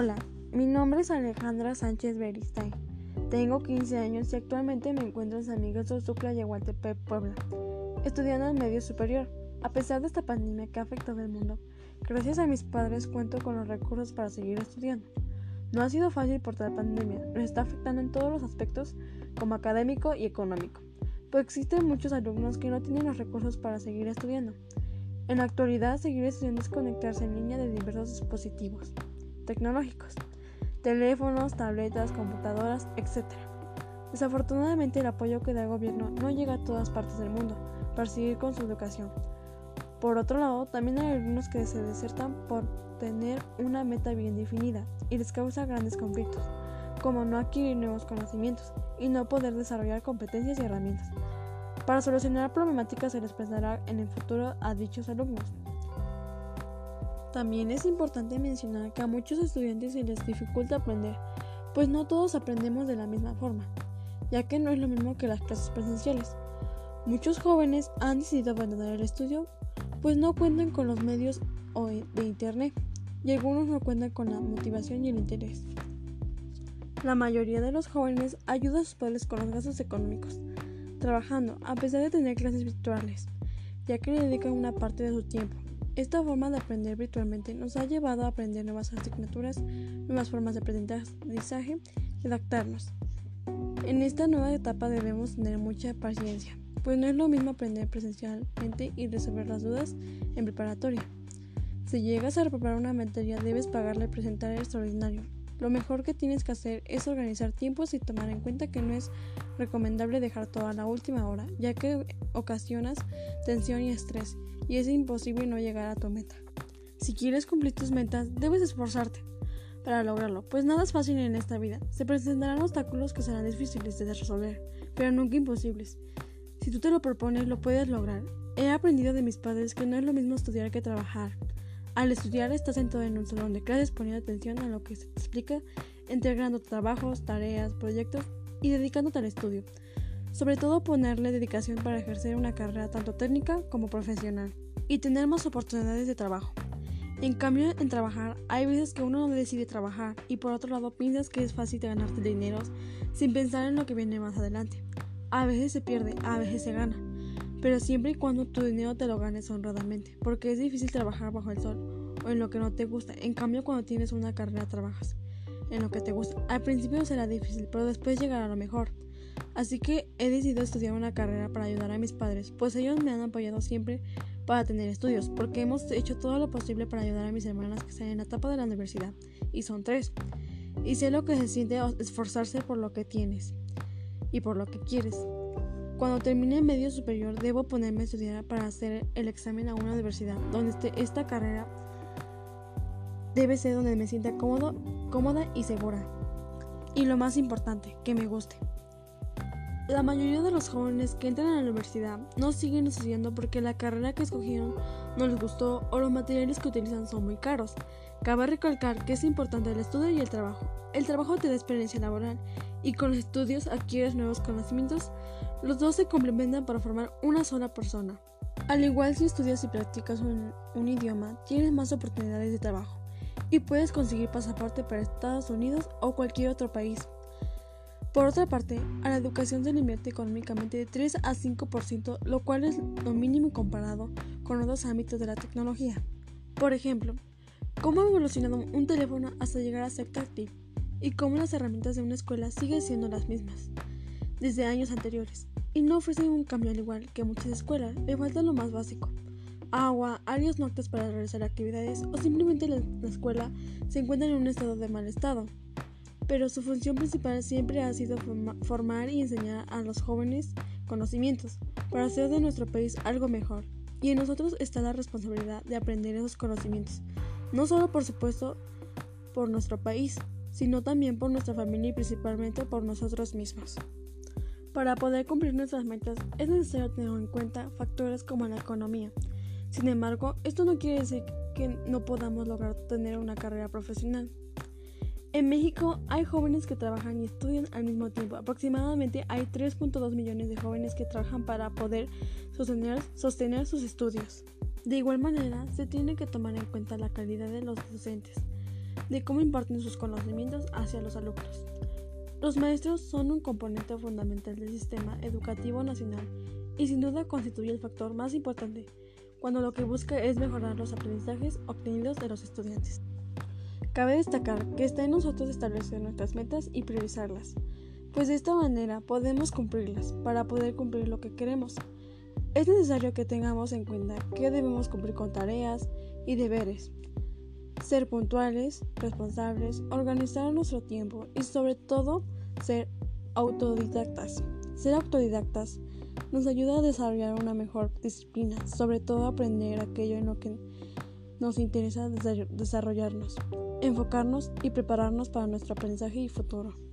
Hola, mi nombre es Alejandra Sánchez Beristain. Tengo 15 años y actualmente me encuentro en San Miguel Sosucla y Aguantepec, Puebla, estudiando en medio superior. A pesar de esta pandemia que ha afectado al mundo, gracias a mis padres cuento con los recursos para seguir estudiando. No ha sido fácil por la pandemia, nos está afectando en todos los aspectos como académico y económico, pues existen muchos alumnos que no tienen los recursos para seguir estudiando. En la actualidad, seguir estudiando es conectarse en línea de diversos dispositivos tecnológicos, teléfonos, tabletas, computadoras, etc. Desafortunadamente el apoyo que da el gobierno no llega a todas partes del mundo para seguir con su educación. Por otro lado, también hay algunos que se desertan por tener una meta bien definida y les causa grandes conflictos, como no adquirir nuevos conocimientos y no poder desarrollar competencias y herramientas. Para solucionar problemáticas se les presentará en el futuro a dichos alumnos. También es importante mencionar que a muchos estudiantes se les dificulta aprender, pues no todos aprendemos de la misma forma, ya que no es lo mismo que las clases presenciales. Muchos jóvenes han decidido abandonar el estudio, pues no cuentan con los medios de Internet y algunos no cuentan con la motivación y el interés. La mayoría de los jóvenes ayuda a sus padres con los gastos económicos, trabajando a pesar de tener clases virtuales, ya que le dedican una parte de su tiempo esta forma de aprender virtualmente nos ha llevado a aprender nuevas asignaturas, nuevas formas de aprendizaje y adaptarnos. En esta nueva etapa debemos tener mucha paciencia, pues no es lo mismo aprender presencialmente y resolver las dudas en preparatoria. Si llegas a reprobar una materia, debes pagarle el presentar extraordinario. Lo mejor que tienes que hacer es organizar tiempos y tomar en cuenta que no es recomendable dejar todo a la última hora, ya que ocasionas tensión y estrés y es imposible no llegar a tu meta. Si quieres cumplir tus metas, debes esforzarte para lograrlo, pues nada es fácil en esta vida. Se presentarán obstáculos que serán difíciles de resolver, pero nunca imposibles. Si tú te lo propones, lo puedes lograr. He aprendido de mis padres que no es lo mismo estudiar que trabajar. Al estudiar estás sentado en un salón de clases poniendo atención a lo que se te explica, integrando trabajos, tareas, proyectos y dedicándote al estudio. Sobre todo ponerle dedicación para ejercer una carrera tanto técnica como profesional y tener más oportunidades de trabajo. En cambio, en trabajar hay veces que uno no decide trabajar y por otro lado piensas que es fácil ganarte dinero sin pensar en lo que viene más adelante. A veces se pierde, a veces se gana, pero siempre y cuando tu dinero te lo ganes honradamente, porque es difícil trabajar bajo el sol o en lo que no te gusta. En cambio, cuando tienes una carrera trabajas en lo que te gusta. Al principio será difícil, pero después llegará lo mejor. Así que he decidido estudiar una carrera para ayudar a mis padres, pues ellos me han apoyado siempre para tener estudios, porque hemos hecho todo lo posible para ayudar a mis hermanas que están en la etapa de la universidad, y son tres. Y sé lo que se siente esforzarse por lo que tienes y por lo que quieres. Cuando termine medio superior debo ponerme a estudiar para hacer el examen a una universidad, donde esta carrera debe ser donde me sienta cómodo, cómoda y segura. Y lo más importante, que me guste. La mayoría de los jóvenes que entran a la universidad no siguen estudiando porque la carrera que escogieron no les gustó o los materiales que utilizan son muy caros. Cabe recalcar que es importante el estudio y el trabajo. El trabajo te da experiencia laboral y con los estudios adquieres nuevos conocimientos. Los dos se complementan para formar una sola persona. Al igual si estudias y practicas un, idioma, tienes más oportunidades de trabajo y puedes conseguir pasaporte para Estados Unidos o cualquier otro país. Por otra parte, a la educación se le invierte económicamente de 3 a 5%, lo cual es lo mínimo comparado con otros ámbitos de la tecnología. Por ejemplo, cómo ha evolucionado un teléfono hasta llegar a ser táctil y cómo las herramientas de una escuela siguen siendo las mismas desde años anteriores y no ofrecen un cambio al igual que muchas escuelas, le falta lo más básico. Agua, áreas no para realizar actividades o simplemente la escuela se encuentra en un estado de mal estado pero su función principal siempre ha sido formar y enseñar a los jóvenes conocimientos para hacer de nuestro país algo mejor. Y en nosotros está la responsabilidad de aprender esos conocimientos, no solo por supuesto por nuestro país, sino también por nuestra familia y principalmente por nosotros mismos. Para poder cumplir nuestras metas es necesario tener en cuenta factores como la economía. Sin embargo, esto no quiere decir que no podamos lograr tener una carrera profesional. En México hay jóvenes que trabajan y estudian al mismo tiempo. Aproximadamente hay 3.2 millones de jóvenes que trabajan para poder sostener, sus estudios. De igual manera, se tiene que tomar en cuenta la calidad de los docentes, de cómo imparten sus conocimientos hacia los alumnos. Los maestros son un componente fundamental del sistema educativo nacional y sin duda constituye el factor más importante cuando lo que busca es mejorar los aprendizajes obtenidos de los estudiantes. Cabe destacar que está en nosotros establecer nuestras metas y priorizarlas, pues de esta manera podemos cumplirlas para poder cumplir lo que queremos. Es necesario que tengamos en cuenta que debemos cumplir con tareas y deberes, ser puntuales, responsables, organizar nuestro tiempo y sobre todo ser autodidactas. Ser autodidactas nos ayuda a desarrollar una mejor disciplina, sobre todo aprender aquello en lo que nos interesa desarrollarnos, enfocarnos y prepararnos para nuestro aprendizaje y futuro.